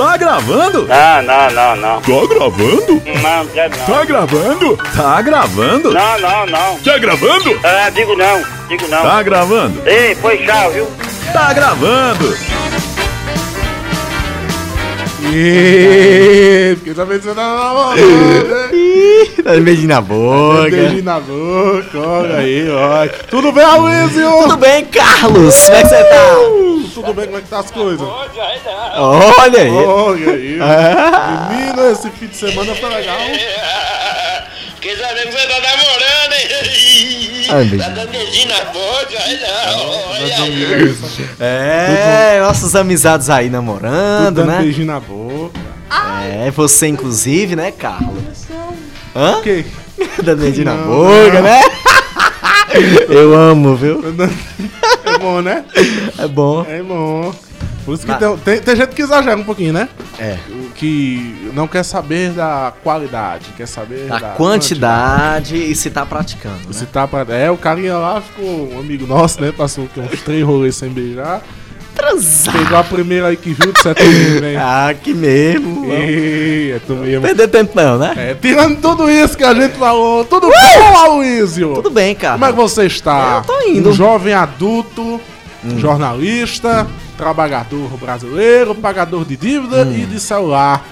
Tá gravando? Não, não, não, não. Tá gravando? Não, quero não. Tá gravando? Tá gravando? Não, não, não. Tá gravando? Ah, digo não, digo não. Tá gravando? Ei, foi tchau, viu? Tá gravando? Ih, Porque tá pensando na namorada. Ih, tá beijinho na boca. Beijinho na boca, olha aí, ó. Tudo bem, Aloysio? Tudo bem, Carlos? Como é que você tá? Tudo bem, como é que tá as coisas? Olha aí. Olha aí. Menino, esse fim de semana foi legal. Quer saber que você tá namorando, hein? Ai. Tá dando beijinho na boca, Olha isso. É, nossas amizades aí namorando, Dando né? beijinho na boca. É, você inclusive, né, Carlos? Hã? Ok. Dando beijinho na boca, não. né? Eu amo, viu? É bom, né? É bom. É bom. Por isso que Mas- tem, tem, tem gente que exagera um pouquinho, né? É. Que não quer saber da qualidade, quer saber A da quantidade e se tá praticando, Se né? tá pra... É, o carinha lá ficou um amigo nosso, né? Passou uns três rolês sem beijar. Transar. Pegou a primeira aí que viu de setembro, né? Ah, que mesmo. É tu mesmo. Perder tempo não, né? É, tirando tudo isso que a gente falou, tudo bom, Aloysio? Tudo bem, cara. Como é que você está? Eu tô indo. Hum. Um jovem adulto, jornalista, trabalhador brasileiro, pagador de dívida Hum. e de celular.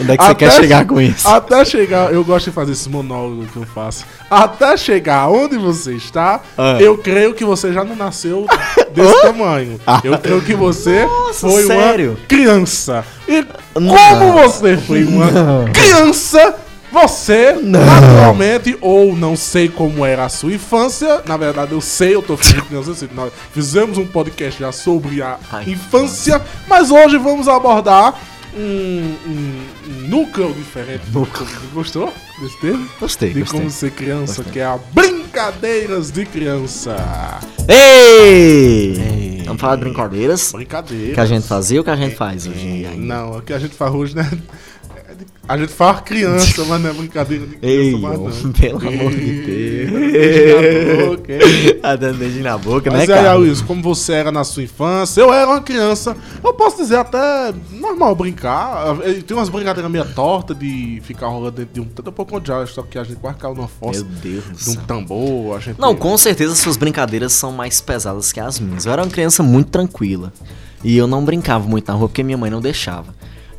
Onde é que você Até- quer chegar com isso? Até chegar, eu gosto de fazer esse monólogo que eu faço. Até chegar onde você está, Ah. eu creio que você já não nasceu desse tamanho. Eu creio que você Nossa, foi sério? uma criança. E Não. como você foi uma Não. criança, você Não. naturalmente, ou não sei como era a sua infância, na verdade eu sei, eu tô fizemos um podcast já sobre a Ai, infância, mas hoje vamos abordar um, um- um núcleo diferente. Núcleo. Gostou desse termo? Gostei, De gostei. como ser criança, que é a Brincadeiras de Criança. Ei! Vamos falar de brincadeiras Brincadeira. que a gente fazia ou que a gente faz hoje em dia? Não, o que a gente faz hoje, né? De- A gente faz criança, mas não é brincadeira de criança, Ei, mas homem, não. pelo amor de Ei, Deus. beijo na boca? Tá dando beijinho na boca, Mas né, aí, cara? Luiz, como você era na sua infância, eu era uma criança, eu posso dizer até normal brincar. Eh, Tem umas brincadeiras meio tortas de ficar rolando dentro de um. A pouco eu já só que a gente quase caiu numa Meu fossa Deus do de um tambor, a gente. Não, com certeza suas brincadeiras são mais pesadas que as minhas. Eu era uma criança muito tranquila. E eu não brincava muito na rua porque minha mãe não deixava.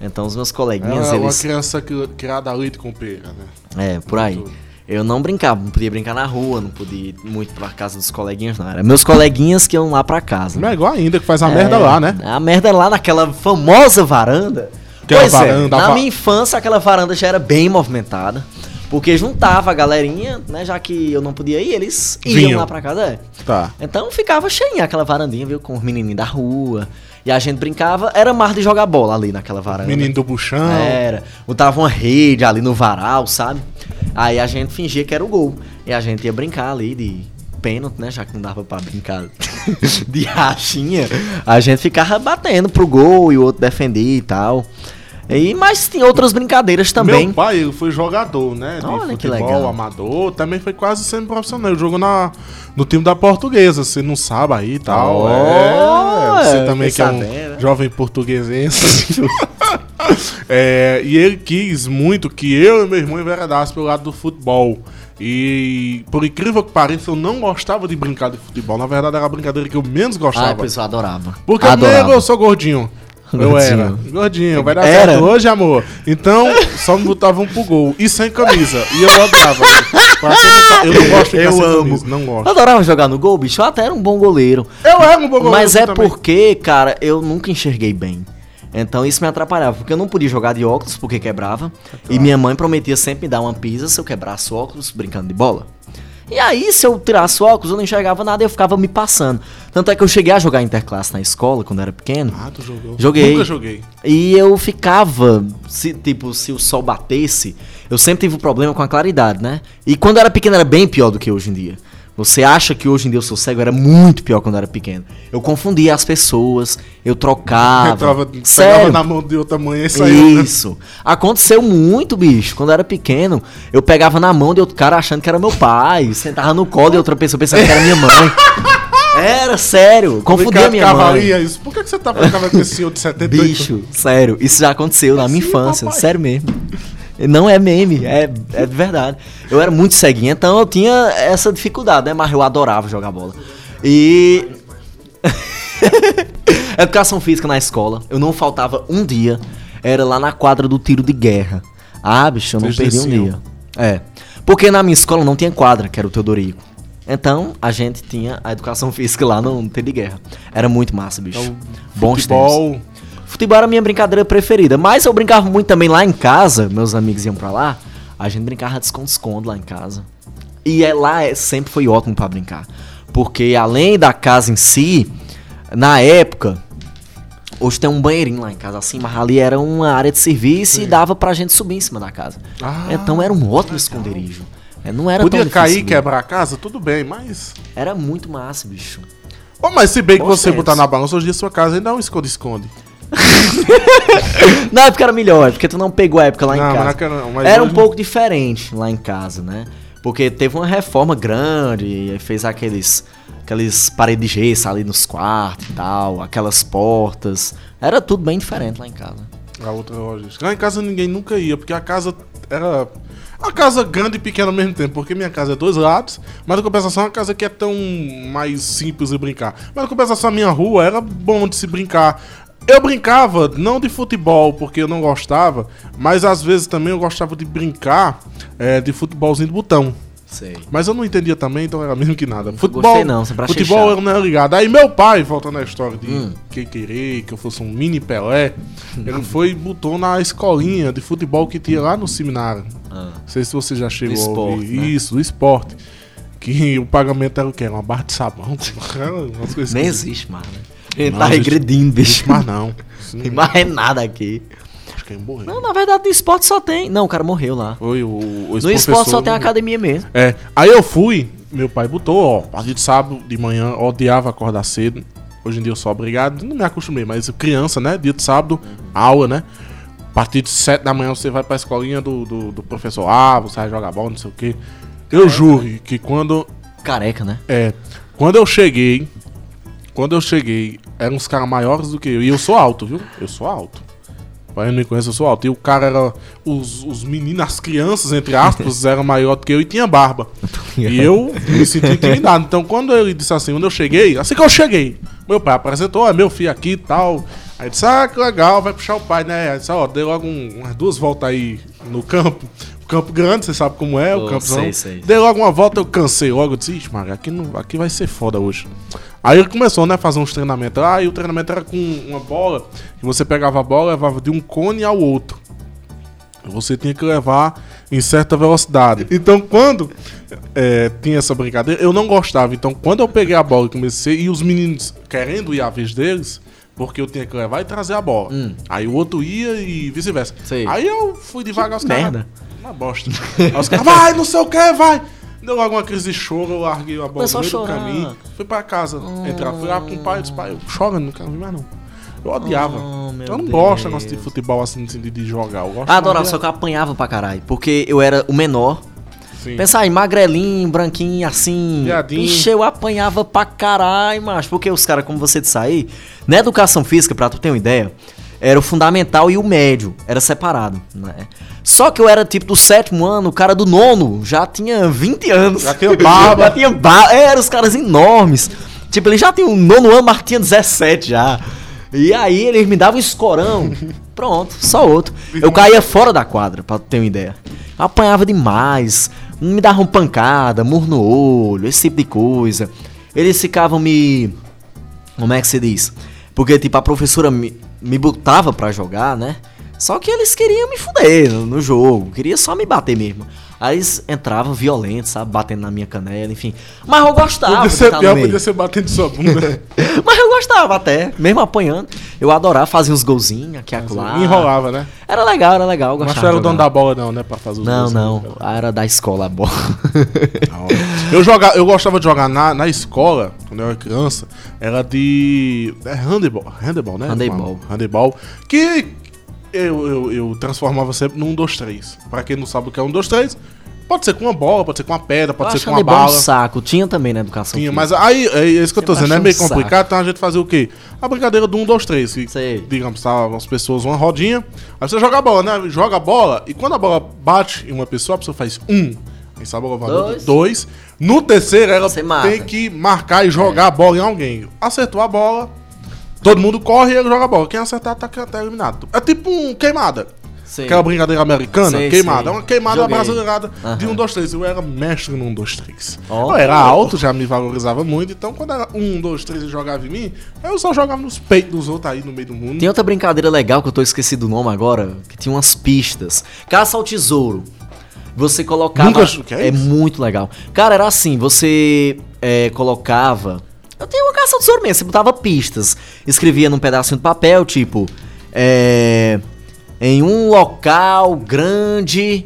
Então os meus Era coleguinhas, uma eles. criança cri- criada a leite com pera, né? É, por aí. Tudo. Eu não brincava, não podia brincar na rua, não podia ir muito pra casa dos coleguinhas, não. Era meus coleguinhas que iam lá pra casa. Melhor ainda, que faz a É, merda lá, né? A merda lá naquela famosa varanda. Aquela pois varanda, é, na minha infância aquela varanda já era bem movimentada. Porque juntava a galerinha, né? Já que eu não podia ir, eles iam Vinham. lá pra casa. É. Tá. Então ficava cheinha aquela varandinha, viu? Com os menininhos da rua. E a gente brincava, era mar de jogar bola ali naquela varanda. Menino do buchão. Era. Botava uma rede ali no varal, sabe? Aí a gente fingia que era o gol. E a gente ia brincar ali de pênalti, né? Já que não dava pra brincar de rachinha. A gente ficava batendo pro gol e o outro defendia e tal. E, mas tinha outras brincadeiras também. Meu pai, ele foi jogador, né? De Olha que futebol legal. amador. Também foi quase sendo profissional. Ele jogou na, no time da portuguesa. Você não sabe aí e tal. Oh, é, você também que é um sabendo. jovem portuguesense. É, e ele quis muito que eu e meu irmão enveredasse pelo lado do futebol. E por incrível que pareça, eu não gostava de brincar de futebol. Na verdade, era a brincadeira que eu menos Ah, gostava. pois eu adorava. Porque adorava. eu sou gordinho. Eu Gordinho. era. Gordinho, vai dar Era? certo hoje, amor. Então, só me botavam pro gol. E sem camisa. E eu odiava. Sabe, eu não gosto de ficar Eu sem amo. camisa. Não Eu gosto. adorava jogar no gol, bicho. Eu até era um bom goleiro. Eu era um bom goleiro Mas é também. porque, cara, eu nunca enxerguei bem. Então isso me atrapalhava, porque eu não podia jogar de óculos porque quebrava. E minha mãe prometia sempre me dar uma pisa se eu quebrasse óculos brincando de bola. E aí, se eu tirasse o óculos, eu não enxergava nada e eu ficava me passando. Tanto é que eu cheguei a jogar interclasse na escola quando era pequeno. Ah, tu jogou? Joguei. Nunca joguei. E eu ficava, se, tipo, se o sol batesse, eu sempre tive um problema com a claridade, né? E quando eu era pequeno era bem pior do que hoje em dia. Você acha que hoje em dia eu sou cego? Era muito pior quando eu era pequeno. Eu confundia as pessoas, eu trocava. Pegava Sério. na mão de outra mãe e saiu. né? Isso. Aconteceu muito, bicho. Quando eu era pequeno, eu pegava na mão de outro cara achando que era meu pai. Sentava no colo de outra pessoa pensando que era minha mãe. Era, sério. Confundi a Ricardo minha mãe. Isso. Por que, que você tá com esse senhor de 78? Bicho, sério, isso já aconteceu na minha Sim, infância, papai. sério mesmo. Não é meme, é, é de verdade. Eu era muito ceguinho, então eu tinha essa dificuldade, né? Mas eu adorava jogar bola. E. Educação física na escola, eu não faltava um dia, era lá na quadra do tiro de guerra. Ah, bicho, eu não Vocês perdi um dia. É. Porque na minha escola não tinha quadra, que era o Teodorico. Então, a gente tinha a educação física lá no tiro de guerra. Era muito massa, bicho. Então, Bons tempos. Futebol. Era a minha brincadeira preferida. Mas eu brincava muito também lá em casa. Meus amigos iam pra lá. A gente brincava de esconde-esconde lá em casa. E é, lá é- sempre foi ótimo pra brincar. Porque além da casa em si, na época, hoje tem um banheirinho lá em casa assim, mas ali era uma área de serviço e dava pra gente subir em cima da casa. Ah, então era um ótimo esconderijo. É, Não era Podia difícil cair, mesmo. quebrar a casa, tudo bem, mas. Era muito massa, bicho. Ô, mas se bem que Bons você tempos. botar na balança, hoje dia sua casa ainda é um esconde-esconde. Na época era melhor, é porque tu não pegou a época lá em Não, mas casa. não, era um pouco diferente lá em casa, né? Porque teve uma reforma grande, e fez aqueles aqueles paredes de gesso ali nos quartos e tal, aquelas portas. Era tudo bem diferente lá em casa. A outra logística. Lá em casa ninguém nunca ia, porque a casa era. Uma casa grande e pequena ao mesmo tempo, porque minha casa é dois lados, mas na compensação a casa que é tão mais simples de brincar. Mas na compensação a minha rua era bom de se brincar. Eu brincava, não de futebol, porque eu não gostava, mas às vezes também eu gostava de brincar eh, de futebolzinho de botão. Sei. Mas eu não entendia também, então era mesmo que nada. Futebol, gostei não, sempre futebol eu não era ligado. Aí meu pai, voltando à história de Hum. quem querer que eu fosse um mini Pelé, ele foi e botou na escolinha de futebol que tinha lá no seminário. Ah. Não sei se você já chegou a esporte, ouvir. né? Isso, do esporte. Que o pagamento era o quê? Uma barra de sabão? Nem esquisitas. existe mais, né? Ele Não, tá existe- regredindo, bicho. Mas não. Não- Tem mais nada aqui. Acho que ele morreu. Não, na verdade, no esporte só tem. Não, o cara morreu lá. Foi o, o No esporte só tem a academia mesmo. É, aí eu fui, meu pai botou, ó, a partir de sábado de manhã, odiava acordar cedo. Hoje em dia eu sou obrigado, não me acostumei, mas criança, né? Dia de sábado, aula, né? A partir de sete da manhã você vai pra escolinha do, do, do professor A, você vai jogar bola, não sei o quê. Eu juro que quando. Careca, né? É. Quando eu cheguei. Quando eu cheguei, eram uns caras maiores do que eu. E eu sou alto, viu? Eu sou alto. Pra quem não me conhece, eu sou alto. E o cara era. Os, os meninos, as crianças, entre aspas, eram maior do que eu e tinha barba. E eu me senti intimidado. Então, quando ele disse assim, quando eu cheguei, assim que eu cheguei, meu pai apresentou, é meu filho aqui e tal. Aí disse, ah, que legal, vai puxar o pai, né? Aí disse, ó, dei logo um- umas duas voltas aí no campo. O campo grande, você sabe como é, o Oh, campo sei, sei. Dei logo uma volta, eu cansei logo. Eu disse, ixi, Maria, aqui, não, aqui vai ser foda hoje. Aí ele começou, né, a fazer uns treinamentos. Ah, e o treinamento era com uma bola, que você pegava a bola e levava de um cone ao outro. Você tinha que levar em certa velocidade. Então, quando é, tinha essa brincadeira, eu não gostava. Então, quando eu peguei a bola e comecei, e os meninos querendo ir à vez deles, porque eu tinha que levar e trazer a bola. Aí o outro ia e vice-versa. Aí eu fui devagar os caras. merda. Uma bosta. Aí os caras, vai, não sei o que, vai. Deu logo uma crise de choro, eu larguei a bola no meio do caminho. Fui pra casa, entrar. Fui lá com o pai e disse, pai, eu choro, não quero vir mais não. Eu odiava. Oh, eu não gosto de negócio de futebol assim, de, de jogar. Eu Ah, adorava, só de- que eu apanhava pra caralho. Porque eu era o menor. Sim. Pensa aí, magrelinho, branquinho, assim. Viadinho. Ixi, eu apanhava pra caralho, macho. Porque os caras, como você disse aí, na educação física, pra tu ter uma ideia, era o fundamental e o médio. Era separado, né? Só que eu era tipo do sétimo ano, o cara do nono já tinha 20 anos. Já tinha barba. já tinha barba. Eram os caras enormes. Tipo, ele já tinha um nono ano, mas tinha 17 já. E aí eles me davam um escorão. Pronto, só outro. Eu caía fora da quadra, pra ter uma ideia. Apanhava demais. Me davam pancada, murro no olho, esse tipo de coisa. Eles ficavam me. Como é que se diz? Porque, tipo, a professora me, me botava pra jogar, né? Só que eles queriam me fuder no, jogo. Queria só me bater mesmo. Aí eles entravam violentos, sabe? Batendo na minha canela, enfim. Mas eu gostava. Podia ser pior, podia ser batendo sua bunda. Mas eu gostava até, mesmo apanhando. Eu adorava fazer uns golzinhos aqui e acolá. Enrolava, né? Era legal, era legal. Mas tu era o dono da bola não, né? Pra fazer os Não, gols, não. né? Ah, Era da escola a bola. Eu, joga, eu gostava de jogar na, na escola, quando eu era criança, era de. É handebol, né? Handebol. Handebol. Que eu, eu, eu transformava sempre num 2, 3. Pra quem não sabe o que é um 2, 3, Pode ser com uma bola, pode ser com uma pedra, Eu pode ser acho com uma um bala. saco. Tinha também na educação Tinha, física. mas aí, é isso que eu tô Sempre dizendo, é meio um saco. complicado, então a gente fazia o quê? A brincadeira do 1, 2, 3. Que, Sei. digamos, tá as pessoas, uma rodinha, aí você joga a bola, né? Joga a bola, e quando a bola bate em uma pessoa, a pessoa faz um. Aí sabe a bola valendo Dois. dois. No terceiro, ela tem que marcar e jogar a bola em alguém. Acertou a bola, todo mundo corre e joga bola. Quem acertar tá, tá eliminado. É tipo um queimada. Sei. Aquela brincadeira americana, Sei, queimada. sei. É uma queimada Joguei. brasileirada de Aham. 1, 2, 3. Eu era mestre no 1, 2, 3. Ó, eu era alto, já me valorizava muito. Então, quando era 1, 2, 3 e jogava em mim, eu só jogava nos peitos dos outros aí no meio do mundo. Tem outra brincadeira legal que eu tô esquecido o nome agora, que tinha umas pistas. Caça ao tesouro. Você colocava. Nunca que é é muito legal. Cara, era assim, você é, colocava. Eu tenho uma caça ao tesouro mesmo, você botava pistas. Escrevia num pedacinho de papel, tipo. É. Em um local grande.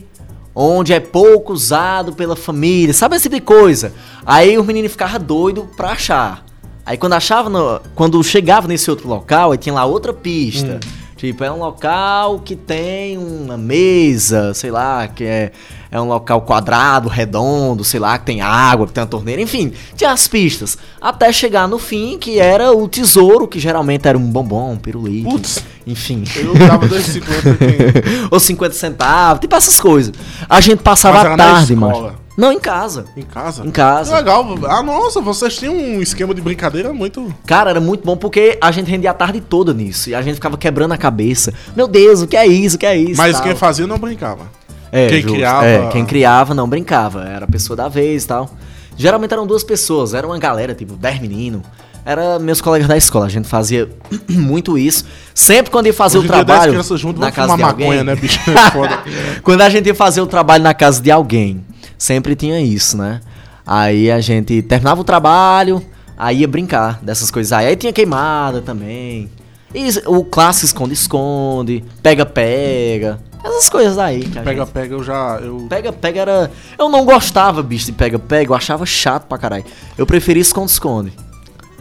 Onde é pouco usado pela família, sabe esse tipo de coisa? Aí o menino ficava doido pra achar. Aí quando achava, no- quando chegava nesse outro local, aí tinha lá outra pista. Tipo, é um local que tem uma mesa, sei lá, que é, é um local quadrado, redondo, sei lá, que tem água, que tem uma torneira, enfim, tinha as pistas. Até chegar no fim, que era o tesouro, que geralmente era um bombom, um pirulito. Putz. Enfim. Eu dava 2,50 quem- Ou 50 centavos, tipo essas coisas. A gente passava a tarde, mano. Não, em casa. em casa. Em casa. Que legal. Ah, nossa, vocês tinham um esquema de brincadeira muito. Cara, era muito bom porque a gente rendia a tarde toda nisso. E a gente ficava quebrando a cabeça. Meu Deus, o que é isso? O que é isso? Mas tal. quem fazia não brincava. É, quem justo. criava- É, quem criava não brincava. Era a pessoa da vez e tal. Geralmente eram duas pessoas. Era uma galera, tipo, 10 meninos. Era meus colegas da escola. A gente fazia muito isso. Sempre quando ia fazer Hoje o trabalho crianças juntas na casa de alguém. maconha, né, bicho? É foda. Quando a gente ia fazer o trabalho na casa de alguém, sempre tinha isso, né? Aí a gente terminava o trabalho, aí ia brincar dessas coisas aí. Aí tinha queimada também. E o clássico esconde-esconde, pega-pega. Essas coisas aí. que a Pega, gente- pega, eu já. Eu... Pega-pega era. Eu não gostava, bicho, de pega-pega. Eu achava chato pra caralho. Eu preferia esconde-esconde.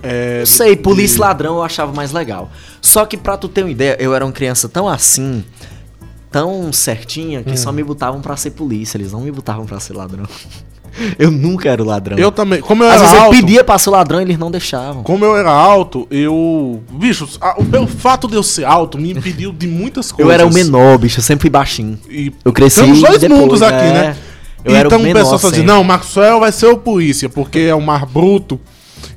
É, Não sei, polícia e ladrão eu achava mais legal. Só que pra tu ter uma ideia, eu era uma criança tão assim, tão certinha, que Hum. só me botavam pra ser polícia, eles não me botavam pra ser ladrão. eu nunca era ladrão. Eu também. Como eu Às era vezes eu alto. pedia pra ser ladrão e eles não deixavam. Como eu era alto, eu. Bicho, a- o fato de eu ser alto me impediu de muitas coisas. Eu era o menor, bicho, eu sempre fui baixinho. E Eu cresci Temos dois depois, mundos aqui, é. né? Eu era o então o pessoal fala assim: não, Maxwell vai ser o polícia, porque é o mais bruto.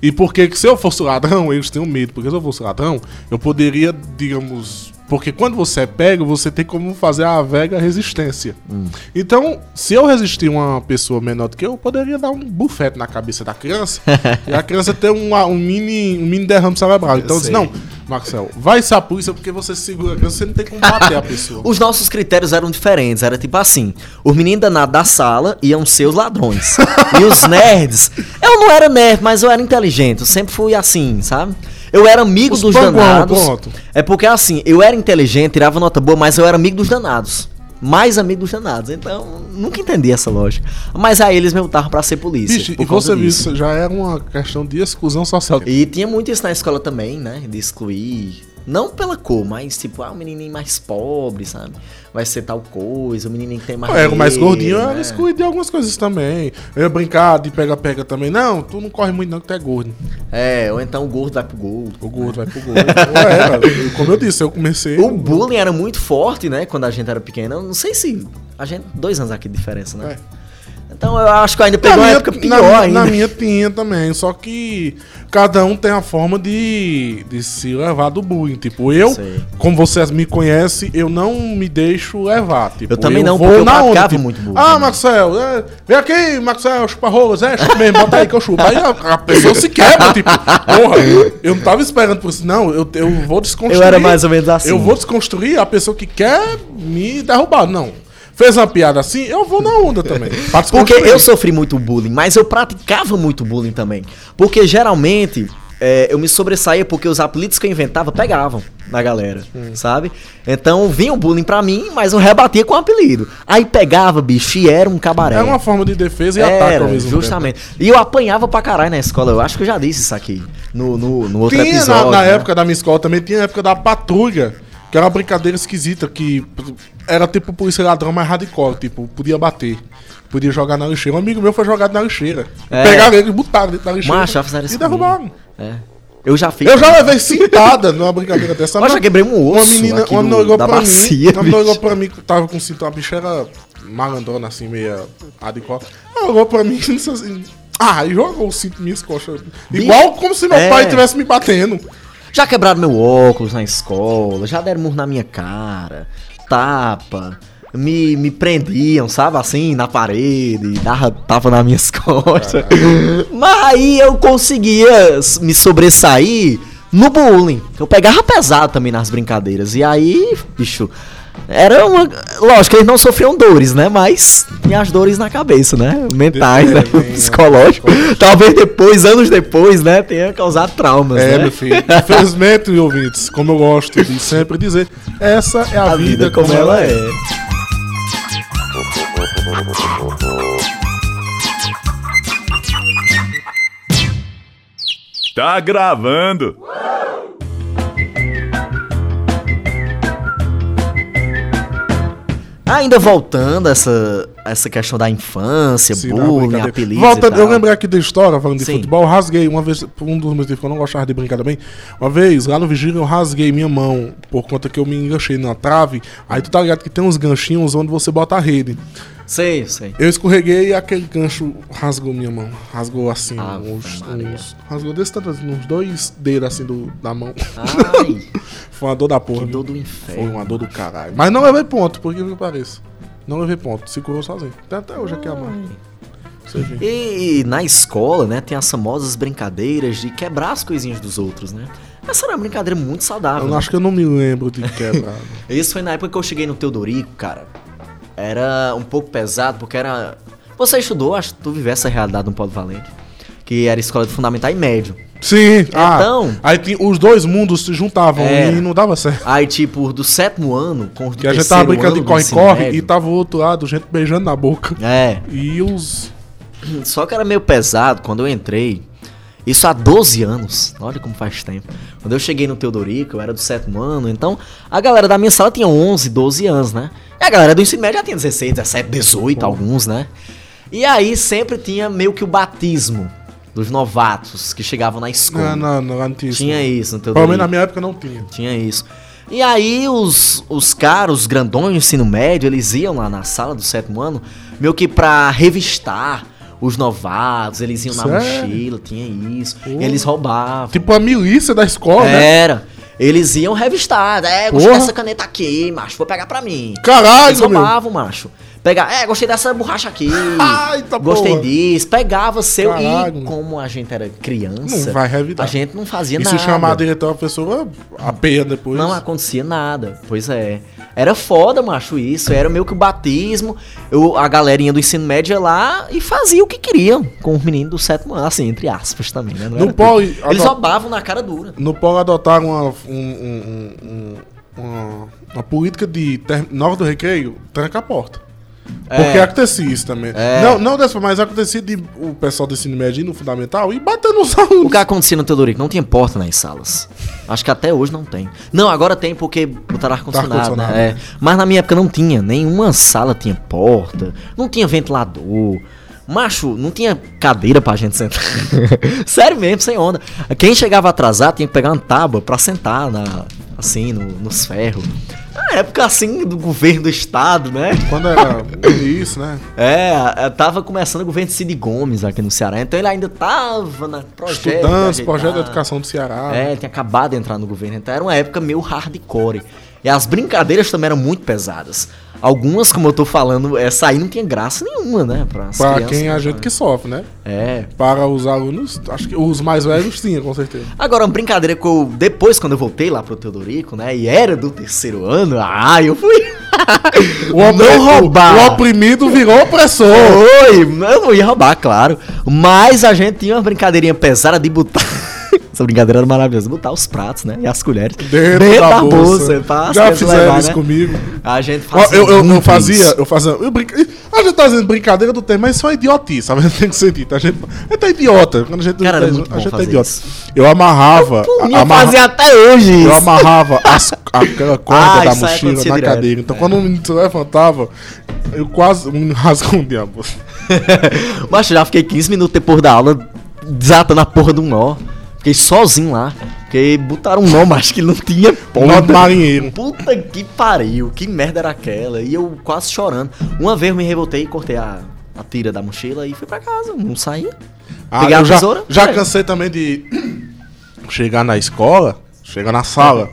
E porque que se eu fosse ladrão, eles têm medo. Porque se eu fosse ladrão, eu poderia, digamos. Porque quando você é pego, você tem como fazer a vega resistência. Hum. Então, se eu resistir uma pessoa menor do que eu, eu poderia dar um bufete na cabeça da criança e a criança ter um, um, mini, um mini derrame cerebral. Então, eu disse, não, Maxwell, vai ser a polícia porque você segura a criança, você não tem como bater a pessoa. Os nossos critérios eram diferentes. Era tipo assim: os meninos danados da sala iam ser os ladrões. e os nerds. Eu não era nerd, mas eu era inteligente. Eu sempre fui assim, sabe? Eu era amigo Os dos panguão, danados. pronto. É porque assim, eu era inteligente, tirava nota boa, mas eu era amigo dos danados. Mais amigo dos danados. Então, nunca entendi essa lógica. Mas aí eles me botavam pra ser polícia. Por e você viu, isso já era uma questão de exclusão social. E tinha muito isso na escola também, né? De excluir. Não pela cor, mas tipo, ah, o menininho mais pobre, sabe? Vai ser tal coisa, o menininho que tem mais. Era o mais gordinho, era né? excluído de algumas coisas também. Eu ia brincar de pega-pega também. Não, tu não corre muito não, que tu é gordo. É, ou então o gordo vai pro gol. O gordo vai pro gol. Ué, velho, como eu disse, eu comecei... O bullying era muito forte, né? Quando a gente era pequeno. Eu não sei se. A gente. Dois anos aqui de diferença, né? É. Então eu acho que eu ainda Na pegou uma minha, época na pior minha- ainda. na minha tinha também, só que cada um tem a forma de, de se levar do bullying. Tipo, eu, Sei. como vocês me conhecem, eu não me deixo levar. Tipo, Eu também não, porque eu praticava muito bullying, Ah? Maxwell, é, vem aqui, Maxwell, chupa rolas, é, chupa mesmo, bota aí que eu chupo. Aí a, a pessoa se quebra, tipo, porra, eu não tava esperando por isso. Não, eu, eu vou desconstruir. Eu era mais ou menos assim. Eu vou desconstruir a pessoa que quer me derrubar. Não. Fez uma piada assim, eu vou na onda também. Porque eu sofri muito bullying, mas eu praticava muito bullying também. Porque geralmente é, eu me sobressaía porque os apelidos que eu inventava pegavam na galera, sabe? Então vinha o bullying pra mim, mas eu rebatia com o apelido. Aí pegava, bicho, e era um cabaré. É uma forma de defesa e ataque Era, ao mesmo justamente. E eu apanhava pra caralho na escola. Eu acho que eu já disse isso aqui no, no, no outro tempo. Tinha episódio. na, na né? época da minha escola também, tinha a época da patrulha, que era uma brincadeira esquisita, que era tipo polícia ladrão mais hardcore, tipo, podia bater. Podia jogar na lixeira. Um amigo meu foi jogado na lixeira. É. Pegaram ele e botaram dentro da lixeira. Macho, já fizeram isso E derrubaram. É. Eu já fiz. Eu já levei cintada numa brincadeira dessa. Eu já Mas quebrei um osso Uma menina, uma menina da pra bacia, mim. Uma menina olhou bicho. pra mim que tava com cinto, a bicha era malandrona, assim, meia hardcore. Ela olhou pra mim e disse assim. Ah, e jogou o cinto minhas costas. Igual como se meu É. pai estivesse me batendo. Já quebraram meu óculos na escola, já deram murro na minha cara, tapa, me, me prendiam, sabe, assim, na parede, dava tapa nas minhas costas. Mas aí eu conseguia me sobressair no bullying. Eu pegava pesado também nas brincadeiras. E aí, bicho, era uma. Lógico, eles não sofriam dores, né? Mas tinha as dores na cabeça, né? Mentais, É, né? né? Psicológico. Talvez depois, anos depois, né? Tenha causado traumas, É, né? meu filho. Infelizmente, ouvintes, como eu gosto de sempre dizer, essa é a, a vida como ela é. Tá gravando. Ainda voltando a essa, essa questão da infância, Sim, bullying, apelidos Voltando, eu lembrei aqui da história, falando de Sim. futebol, eu rasguei uma vez, por um dos motivos que eu não gostava de brincar também, uma vez, lá no Vigília, eu rasguei minha mão, por conta que eu me enganchei na trave, aí tu tá ligado que tem uns ganchinhos onde você bota a rede. Sei, sei. Eu escorreguei e aquele gancho rasgou minha mão. Rasgou assim, Ave uns, uns- rasgou desse tanto, assim, uns dois dedos assim do, da mão. Ai, Foi uma dor da porra. que dor do Foi inferno. uma dor do caralho. Mas não levei ponto, por que que pareça. Não levei ponto, se curou sozinho. Tem até hoje aqui a mão. Vê. E na escola, né, tem as famosas brincadeiras de quebrar as coisinhas dos outros, né? Essa era uma brincadeira muito saudável. Eu né? acho que eu não me lembro de quebrar. Isso foi na época que eu cheguei no Teodorico, cara. Era um pouco pesado, porque era. Você estudou, acho que tu viveu essa realidade no Polo Valente. Que era escola de fundamental e médio. Sim, ah, Então- aí tinha, os dois mundos se juntavam Era. e não dava certo. Aí, tipo, do sétimo ano, com os do Que a gente tava brincando de corre-corre e tava o outro lado, gente beijando na boca. É, E os. só que era meio pesado quando eu entrei. Isso há 12 anos. Olha como faz tempo. Quando eu cheguei no Teodorico, eu era do sétimo ano. Então, a galera da minha sala tinha 11, 12 anos, né? E a galera do ensino médio já tinha 16, 17, 18, alguns, né? E aí sempre tinha meio que o batismo dos novatos que chegavam na escola. Não, não, não, não tinha isso. Tinha isso no Pelo Teodorico. menos na minha época não tinha. Tinha isso. E aí os, os caras, os grandões do ensino médio, eles iam lá na sala do sétimo ano, meio que pra revistar os novatos, eles iam na Sério? mochila, tinha isso. Eles roubavam. Tipo a milícia da escola, né? Era. Eles iam revistar. É, gostei Porra. dessa caneta aqui, macho. Vou pegar pra mim. Eles Caralho, meu. roubavam, macho. Pegar, é, gostei dessa borracha aqui. Ai, tá gostei porra. disso. Pegava seu. Caralho, e meu. como a gente era criança, Não vai revidar. a gente não fazia E nada. se chamar a diretora, a pessoa apeia depois. Não acontecia nada. Pois é. Era foda, macho, isso. Era meio que o batismo. Eu, a galerinha do ensino médio ia lá e fazia o que queriam com os meninos do sétimo ano. Assim, entre aspas também, né? Não No tudo. Eles roubavam na cara dura. No Polo adotaram uma, um- um- um- um- uma, uma política de ter, na hora do recreio, tranca a porta. Porque É. acontecia isso também. É. Não, não dessa forma, mas acontecia de o pessoal do ensino médio no fundamental e bater nos alunos. O que acontecia no Teodorico? Não tinha porta nas salas. Acho que até hoje não tem. Não, agora tem porque botaram ar-condicionado, Ar-condicionado, né? É. Mas na minha época não tinha. Nenhuma sala tinha porta. Não tinha ventilador. Macho, não tinha cadeira pra gente sentar. Sério mesmo, sem onda. Quem chegava atrasado tinha que pegar uma tábua pra sentar na, assim, no- nos ferros. Na época assim do governo do estado, né? Quando era isso, né? É, a- tava começando o governo de Cid Gomes aqui no Ceará. Então ele ainda tava na projeto. Estudantes, projeto de educação do Ceará. É, ele tinha acabado de entrar no governo, então era uma época meio hardcore. E as brincadeiras também eram muito pesadas. Algumas, como eu tô falando, essa aí não tinha graça nenhuma, né? Pras Pra crianças, quem a né? gente que sofre, né? É. Para os alunos, acho que os mais velhos tinha, com certeza. Agora, uma brincadeira que eu, depois, quando eu voltei lá pro Teodorico, né? E era do terceiro ano, ah, eu fui. O, não roubar. o oprimido virou opressor. Oi, eu não ia roubar, claro. Mas a gente tinha uma brincadeirinha pesada de botar. Essa brincadeira era maravilhosa. Botar os pratos, né? E as colheres. Dentro, da, bolsa. pra as Já fizeram levar, isso né? comigo. A gente fazia. eu, eu, eu fazia, isso. eu fazia. Eu brinca... A gente tá fazendo brincadeira do tempo, mas isso é idiotice, sabe? A gente tem que ser dito. A gente, a gente é idiota. Quando a gente, Cara, a muito bom gente é idiota. isso. Eu amarrava. A- eu amarra- fazia até hoje eu isso. amarrava as- aquela corda Ah, da aí mochila na direto. cadeira. Então quando o menino se levantava, eu quase me rasgundia a bolsa. Mas eu já fiquei 15 minutos depois da aula desatando a porra de um nó. Fiquei sozinho lá. Porque botaram um nó, mas que não tinha Nó ponta. marinheiro. Puta que pariu, que merda era aquela? E eu quase chorando. Uma vez eu me revoltei, cortei a, a tira da mochila e fui pra casa. Não saía. Ah, Pegar eu a já, tesoura? já É. cansei também de chegar na escola, chegar na sala,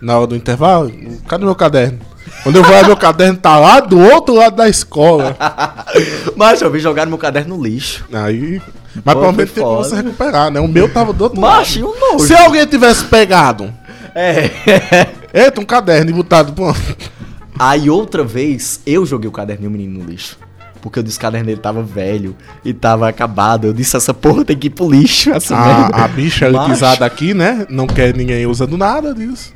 na hora do intervalo. Cadê meu caderno? Quando eu vou olhar meu caderno, tá lá do outro lado da escola. Mas eu vi jogar meu caderno no lixo. Aí. Mas pelo menos tem como você recuperar, né? O meu tava do outro Macho, e lado. um nojo. Se alguém tivesse pegado, É. eita, um caderno e botado. Pô, Aí outra vez eu joguei o caderninho menino no lixo. Porque eu disse que o caderno dele tava velho e tava acabado. Eu disse, essa porra tem que ir pro lixo. Essa merda. a, a bicha Macho. elitizada aqui, né? Não quer ninguém usando nada disso.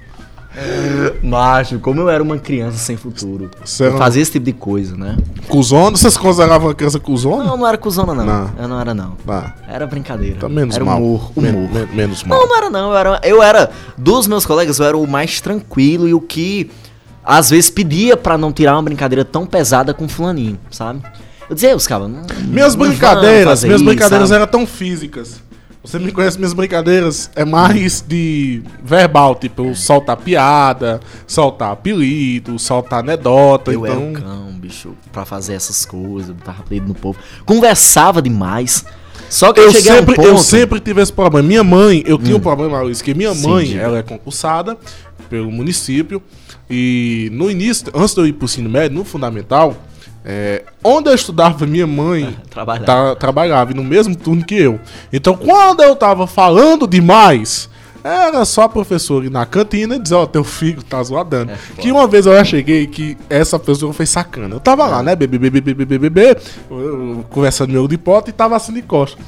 Macho, como eu era uma criança sem futuro. Você não- fazia esse tipo de coisa, né? Cusona, vocês consideravam a criança cuzona? Não, não era cuzona, não. Não. Eu não era, não. Ah, Era brincadeira. tá menos era mal. humor. Men- humor. men- menos mal. Não, não era não. Eu era, eu era. Dos meus colegas, eu era o mais tranquilo e o que às vezes pedia pra não tirar uma brincadeira tão pesada com fulaninho, sabe? Eu dizia, os caras. Minhas brincadeiras, minhas isso, brincadeiras sabe? eram tão físicas. Você me conhece, minhas brincadeiras é mais de verbal, tipo, soltar piada, soltar apelido, soltar anedota, Eu era um então... cão, bicho, pra fazer essas coisas, botar apelido no povo. Conversava demais. Só que eu, Eu sempre, ponto... eu sempre tive esse problema. Minha mãe, eu tinha um problema, Luiz, que minha mãe, ela é concursada pelo município. E no início, antes de eu ir pro ensino médio, no fundamental, é, onde eu estudava, minha mãe Trabalhava. tá- trabalhava, no mesmo turno que eu. Então, quando eu tava falando demais, era só a professora ir na cantina e dizer, ó, teu filho tá zoadando. que uma vez eu já cheguei que essa pessoa foi sacana. Eu tava lá, né, bebê, bebê, bebê, bebê, bebê, conversando meu de hipótese e tava assim de costa.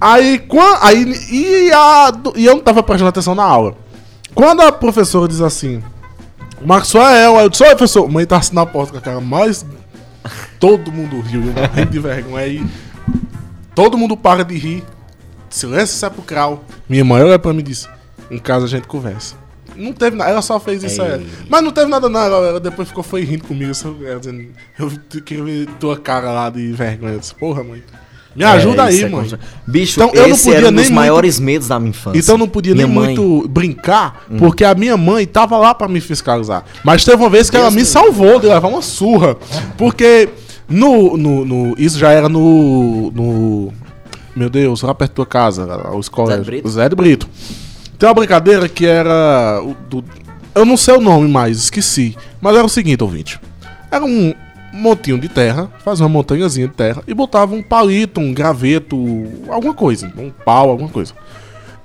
Aí, quando, aí e, a, e eu não tava prestando atenção na aula. Quando a professora diz assim, Maxwell, eu disse, oi, professor, mãe tá assim na porta com a cara mais. Todo mundo riu, eu morri de vergonha. Aí todo mundo para de rir. Silêncio sepulcral. Minha mãe olha pra mim e disse: Em casa a gente conversa. Não teve nada, ela só fez isso aí. Mas não teve nada, não. Ela, ela depois ficou foi rindo comigo. só- ela dizendo, eu queria ver tua cara lá de vergonha. Eu disse, Porra, mãe. Me ajuda É, aí, é contra- Bicho, Então, eu não podia era um nem dos muito- maiores medos da minha infância. Então não podia Minha nem mãe- Hum. muito brincar, porque a minha mãe tava lá pra me fiscalizar. Mas teve uma vez que ela Deus me me salvou de levar uma surra. Porque no, no, no- isso já era no, no. Meu Deus, lá perto da tua casa, o escola. Zé de Brito? Zé de Brito. Tem uma brincadeira que era. do- eu não sei o nome mais, esqueci. Mas era o seguinte, ouvinte. Era um montinho de terra, fazia uma montanhazinha de terra e botava um palito, um graveto, alguma coisa, um pau, alguma coisa.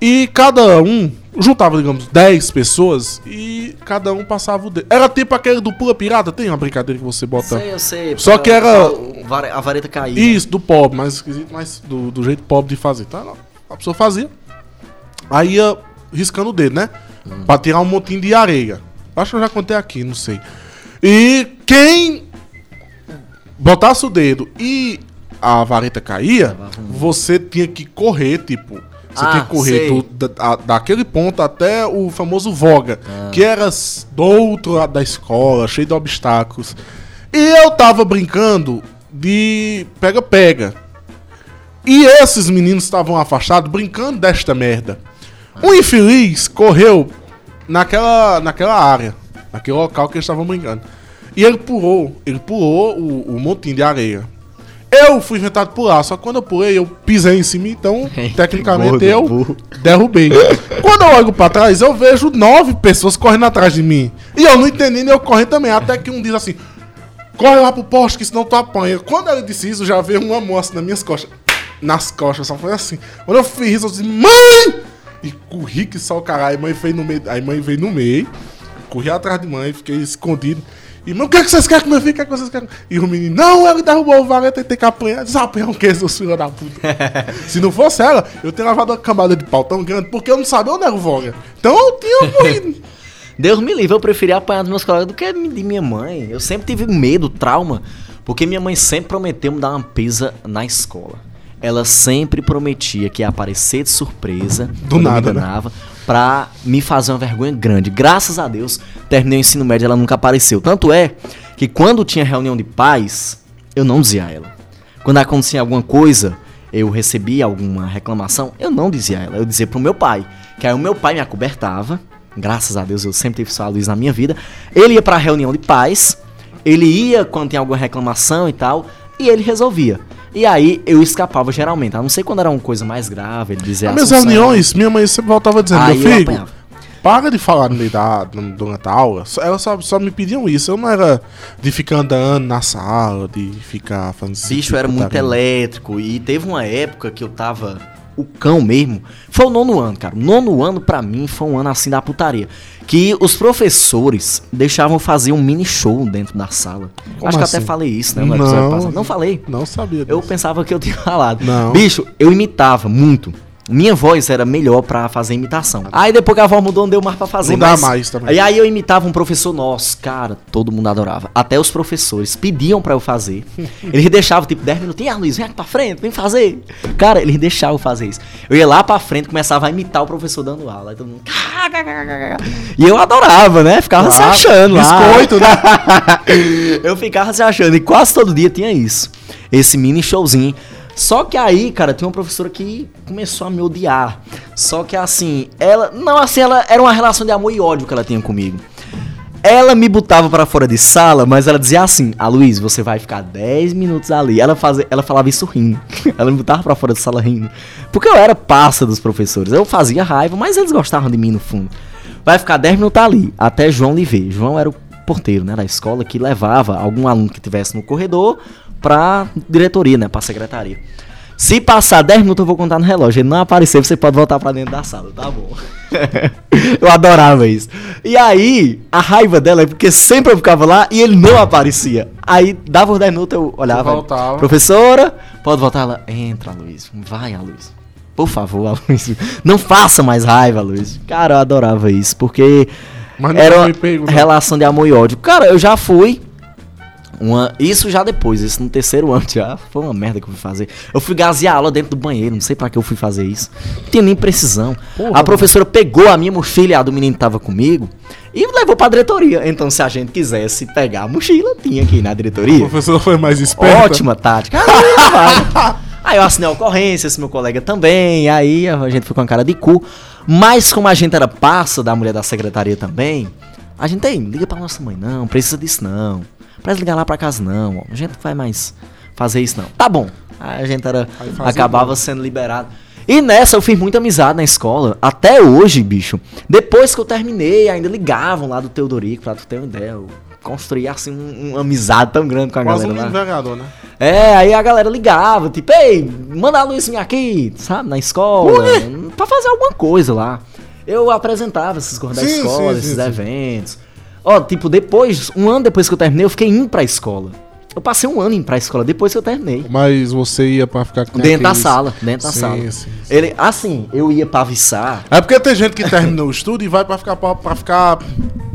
E cada um juntava, digamos, 10 pessoas e cada um passava o dedo. Era tipo aquele do Pula Pirata, tem uma brincadeira que você bota. Sei, eu sei. Só que era- A vare- a vareta caía. Isso, do pobre, mais esquisito, mas do, do jeito pobre de fazer. Tá? A pessoa fazia. Aí ia riscando o dedo, né? Pra tirar um montinho de areia. Acho que eu já contei aqui, não sei. E quem botasse o dedo e a vareta caía, você tinha que correr, tipo. Você Ah, tinha que correr sei. do- da- daquele ponto até o famoso Voga, que era do outro lado da escola, cheio de obstáculos. E eu tava brincando de pega-pega. E esses meninos estavam afastados brincando desta merda. Um infeliz correu naquela, naquela área, naquele local que eles estavam brincando. E ele pulou, ele pulou o, o montinho de areia. Eu fui inventado pular, só que quando eu pulei, eu pisei em cima, então, tecnicamente, eu burro. derrubei. quando eu olho pra trás, eu vejo nove pessoas correndo atrás de mim. E eu não entendi nem eu correndo também. Até que um diz assim: corre lá pro poste, que senão tu apanha. Quando ele disse isso, já veio uma moça nas minhas costas. Nas costas, só foi assim. Quando eu fiz isso, eu disse: mãe! E corri que só o caralho. A mãe veio no meio. Aí mãe veio no meio. Corri atrás de mãe, fiquei escondido. E, o que, é que vocês querem com meu filho? O que, é que vocês querem? E o menino, não, ele derrubou o vareta e tem que apanhar. Desapanhar o que, seus filhos da puta? Se não fosse ela, eu teria lavado uma camada de pau tão grande, porque eu não sabia onde era o Voga. Então eu tinha morrido. Deus me livre, eu preferia apanhar dos meus colegas do que de minha mãe. Eu sempre tive medo, trauma. Porque minha mãe sempre prometeu me dar uma pisa na escola. Ela sempre prometia que ia aparecer de surpresa, eu nada, me né? pra me fazer uma vergonha grande. Graças a Deus, terminei o ensino médio, ela nunca apareceu. Tanto é que quando tinha reunião de pais, eu não dizia a ela. Quando acontecia alguma coisa, eu recebia alguma reclamação, eu não dizia a ela, eu dizia pro meu pai. Que aí o meu pai me acobertava, graças a Deus eu sempre tive sua luz na minha vida. Ele ia pra reunião de pais, ele ia quando tinha alguma reclamação e tal, e ele resolvia. E aí eu escapava geralmente, a não ser quando era uma coisa mais grave, ele dizia Nas minhas Assunção. reuniões, minha mãe sempre voltava dizendo, Aí meu eu filho, para de falar no meio da, durante a aula. Elas só, só me pediam isso. Eu não era de ficar andando na sala, de ficar fazendo Bicho tipo era muito elétrico e teve uma época que eu tava o cão mesmo. Foi o nono ano, cara. O nono ano pra mim foi um ano assim da putaria. Que os professores deixavam eu fazer um mini show dentro da sala. Como Acho que eu assim? até falei isso, né? no Não. Não falei. Não sabia Eu disso. pensava que eu tinha falado. Não. Bicho, eu imitava muito. Minha voz era melhor pra fazer imitação. Aí depois que a voz mudou, não deu mais pra fazer. Não dá mas- mais também. E aí eu imitava um professor nosso, cara, todo mundo adorava. Até os professores pediam pra eu fazer. Eles deixavam, tipo, 10 minutinhos, ah, Luiz, vem aqui pra frente, vem fazer. Cara, eles deixavam eu fazer isso. Eu ia lá pra frente, começava a imitar o professor dando aula. Aí todo mundo... E eu adorava, né? Ficava se Claro, achando lá. biscoito, né? eu ficava se achando. E quase todo dia tinha isso. Esse mini showzinho. Só que aí, cara, tinha uma professora que começou a me odiar. Só que assim, ela. Não, assim, ela era uma relação de amor e ódio que ela tinha comigo. Ela me botava pra fora de sala, mas ela dizia assim: Ah, Luiz, você vai ficar 10 minutos ali. Ela, fazia, ela falava isso rindo. Ela me botava pra fora de sala rindo. Porque eu era passa dos professores. Eu fazia raiva, mas eles gostavam de mim no fundo. Vai ficar 10 minutos ali, até João lhe ver. João era o porteiro, né, da escola que levava algum aluno que tivesse no corredor pra diretoria, né, pra secretaria. Se passar 10 minutos eu vou contar no relógio. Ele não aparecer, você pode voltar pra dentro da sala, tá bom. eu adorava isso. E aí, a raiva dela é porque sempre eu ficava lá e ele não aparecia. Aí dava uns 10 minutos, eu olhava. voltava. Professora, pode voltar lá. Entra, Luiz. Vai, Luiz. Por favor, Luiz. Não faça mais raiva, Luiz. Cara, eu adorava isso, porque Mas era uma pego, relação de amor e ódio. Cara, eu já fui. Uma, isso já depois, isso no terceiro ano já. Foi uma merda que eu fui fazer. Eu fui gasear aula dentro do banheiro, não sei pra que eu fui fazer isso. Não tinha nem precisão. Porra, a professora pegou a minha mochila e a do menino que tava comigo e levou pra diretoria. Então, se a gente quisesse pegar a mochila, tinha aqui na diretoria. professor foi mais esperto. Ótima tática. Aí. Aí eu assinei a ocorrência, esse meu colega também. Aí a gente foi com a cara de cu. Mas como a gente era passa da mulher da secretaria também, a gente tem, liga pra nossa mãe, não, precisa disso não. Precisa ligar lá pra casa não, a gente não vai mais fazer isso não. Tá bom. Aí a gente era, acabava bom. sendo liberado. E nessa eu fiz muita amizade na escola. Até hoje, bicho. Depois que eu terminei, ainda ligavam lá do Teodorico, pra tu ter uma ideia. Eu construí assim um- uma amizade tão grande com a Quase um galera lá. vereador, né? É, aí a galera ligava, tipo, ei, manda a Luiz vir aqui, sabe, na escola, pra fazer alguma coisa lá. Eu apresentava esses coisas da escola, sim, esses sim, sim. Ó, tipo, depois, um ano depois que eu terminei, eu fiquei indo pra escola. Eu passei um ano indo pra escola depois que eu terminei. Mas você ia pra ficar com Dentro da aqueles- sala, dentro da Sim, sala. sim, sim. Ele, assim, eu ia pra avisar. É porque tem gente que terminou o estudo e vai pra ficar, pra, pra ficar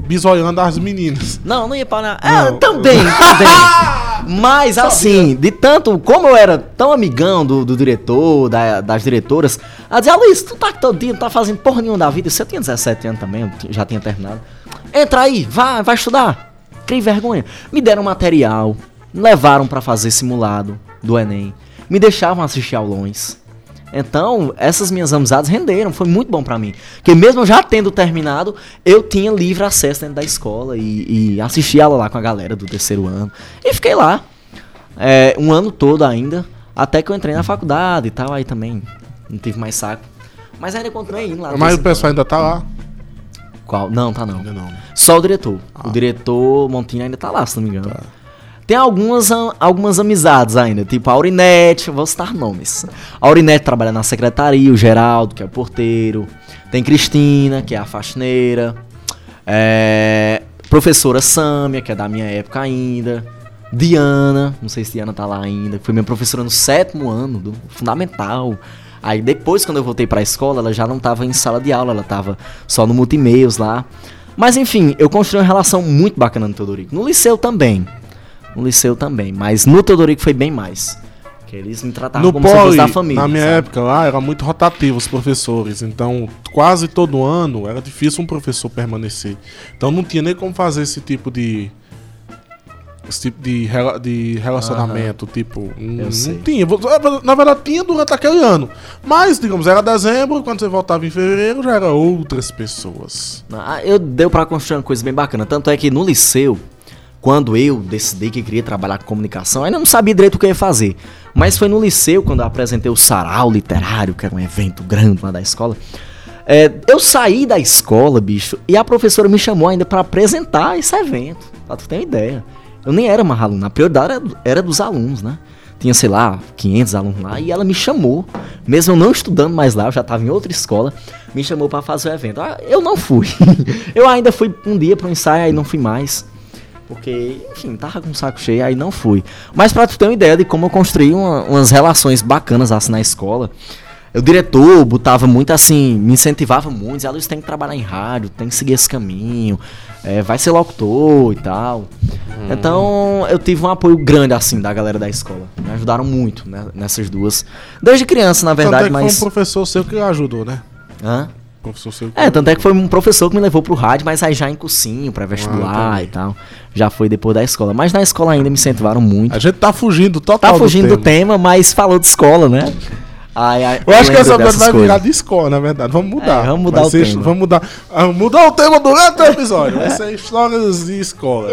bisoiando as meninas. Não, não ia pra nada. É, Não. também, também. Mas assim, de tanto, como eu era tão amigão do, do diretor, da- das diretoras, ela dizia, Luiz, tu tá todo dia, não tá fazendo porra nenhuma da vida. Você tinha 17 anos também, já tinha terminado. Entra aí, vai, vai estudar. Crie vergonha. Me deram material, levaram pra fazer simulado do Enem, me deixavam assistir aulões. Então, essas minhas amizades renderam, foi muito bom pra mim. Porque mesmo já tendo terminado, eu tinha livre acesso dentro da escola e, e assisti aula lá com a galera do terceiro ano. E fiquei lá, é, um ano todo ainda, até que eu entrei na faculdade e tal, aí também não tive mais saco. Mas ainda continuei indo lá. Mas o pessoal ainda tá lá. Qual? Não, tá não. Ainda não. né? Só o diretor. O diretor Montinho ainda tá lá, se não me engano. Tem algumas, algumas amizades ainda, tipo a Aurinete, vou citar nomes. A Aurinete trabalha na secretaria, o Geraldo, que é o porteiro. Tem Cristina, que é a faxineira. É, professora Sâmia, que é da minha época ainda. Diana, não sei se Diana tá lá ainda, que foi minha professora no sétimo ano, do fundamental. Aí depois, quando eu voltei pra escola, ela já não tava em sala de aula, ela tava só no multimeios lá. Mas enfim, eu construí uma relação muito bacana no Teodorico. No liceu também. No liceu também. Mas no Teodorico foi bem mais. Que eles me tratavam No como se eu fosse poli, da família. na minha sabe? época lá, era muito rotativo os professores. Então, quase todo ano era difícil um professor permanecer. Então, não tinha nem como fazer esse tipo de. Esse tipo de, rela- de relacionamento, tipo, n- não sei. tinha. Na verdade, tinha durante aquele ano. Mas, digamos, era dezembro, quando você voltava em fevereiro, já era outras pessoas. Ah, Eu deu pra construir uma coisa bem bacana. Tanto é que no liceu, quando eu decidi que queria trabalhar com comunicação, ainda não sabia direito o que eu ia fazer. Mas foi no liceu, quando eu apresentei o Sarau Literário, que era um evento grande lá da escola. É, eu saí da escola, bicho, e a professora me chamou ainda pra apresentar esse evento. Pra tu ter uma ideia. Eu nem era mais aluno, a prioridade era, era dos alunos, né? Tinha, sei lá, 500 alunos lá, e ela me chamou, mesmo eu não estudando mais lá, eu já tava em outra escola, me chamou pra fazer o evento. Ah, eu não fui. eu ainda fui um dia pro ensaio, aí não fui mais. Porque, enfim, tava com o saco cheio, aí não fui. Mas pra tu ter uma ideia de como eu construí uma- umas relações bacanas assim na escola. O diretor botava muito assim, me incentivava muito, dizia, Luiz, tem que trabalhar em rádio, tem que seguir esse caminho, é, vai ser locutor e tal. Então eu tive um apoio grande assim da galera da escola. Me ajudaram muito né, nessas duas. Desde criança, na Tanto é verdade, que mas. foi um professor seu que ajudou, né? Hã? Professor seu que É, tanto é que foi um professor que me levou pro rádio, mas aí já em cursinho, Ah, pré-vestibular entendi. e tal. Já foi depois da escola. Mas na escola ainda me incentivaram muito. A gente tá fugindo total Tá fugindo do tema. tema, mas falou de escola, né? Ai, ai, Eu acho que essa dessas vai virar coisas. de escola, na verdade. Vamos mudar. É, vamos mudar Vai o ser- tema. Vamos mudar. Ah, mudar o tema durante o episódio. Vai ser histórias de escola.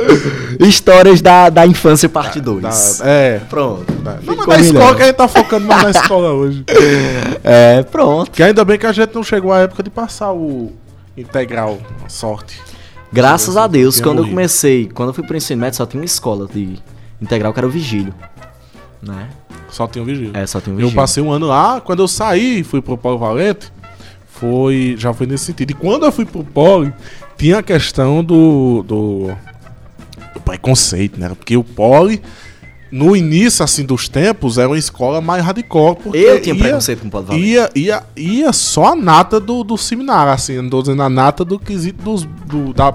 Histórias da, da infância, parte 2. Da- é. Pronto. Não, mas Ficou da escola que a gente tá focando mais na escola hoje. É, pronto. Que ainda bem que a gente não chegou à época de passar o integral. Sorte. Graças a Deus, quando eu morrido. comecei, quando eu fui pro ensino médio, só tinha uma escola de integral que era o Vigílio. Né? Só tinha um vigílio. É, só tinha um Eu passei um ano lá, quando eu saí e fui pro Polo Valente, foi, já foi nesse sentido. E quando eu fui pro Polo, tinha a questão do, do, do preconceito, né? Porque o Polo, no início, assim, dos tempos, era uma escola mais radical. Porque Eu tinha ia- preconceito com o Valente. Ia, ia, ia só a nata do, do seminário, assim, não tô dizendo a nata do quesito dos, do, da,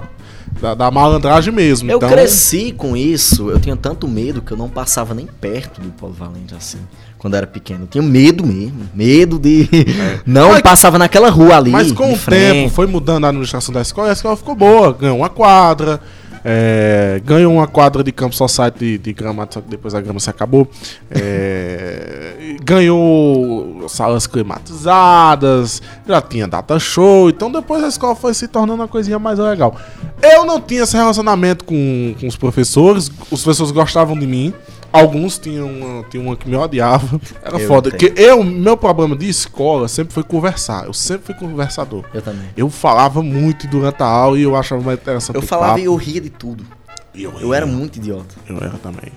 da, da malandragem mesmo. Eu então, cresci com isso, eu tinha tanto medo que eu não passava nem perto do Polo Valente assim. Quando era pequeno, eu tinha medo mesmo, medo de não Mas- passava naquela rua ali. Mas com o frente. tempo, foi mudando a administração da escola, e a escola ficou boa. Ganhou uma quadra, é, ganhou uma quadra de campo society de, de grama, só que depois a grama se acabou. É, ganhou salas climatizadas, já tinha data show, então depois a escola foi se tornando uma coisinha mais legal. Eu não tinha esse relacionamento com, com os professores, os professores gostavam de mim. Alguns tinham uma, tinha uma que me odiava. Era Eu foda. Porque eu, meu problema de escola sempre foi conversar. Eu sempre fui conversador. Eu também. Eu falava muito durante a aula e eu achava mais interessante. Eu falava papo. e eu ria de tudo. Eu, Eu era muito idiota. Eu era também.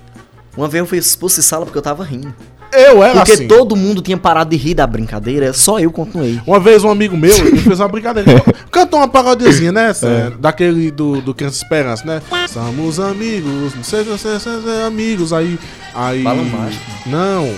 Uma vez eu fui expulso de sala porque eu tava rindo. Eu era Porque assim. todo mundo tinha parado de rir da brincadeira, só eu continuei. Uma vez um amigo meu ele fez uma brincadeira. Cantou uma parodiazinha, né? é, Daquele do, do Criança Esperança, né? Somos amigos, não sei se vocês são amigos. Aí. aí Balão mágico. Não.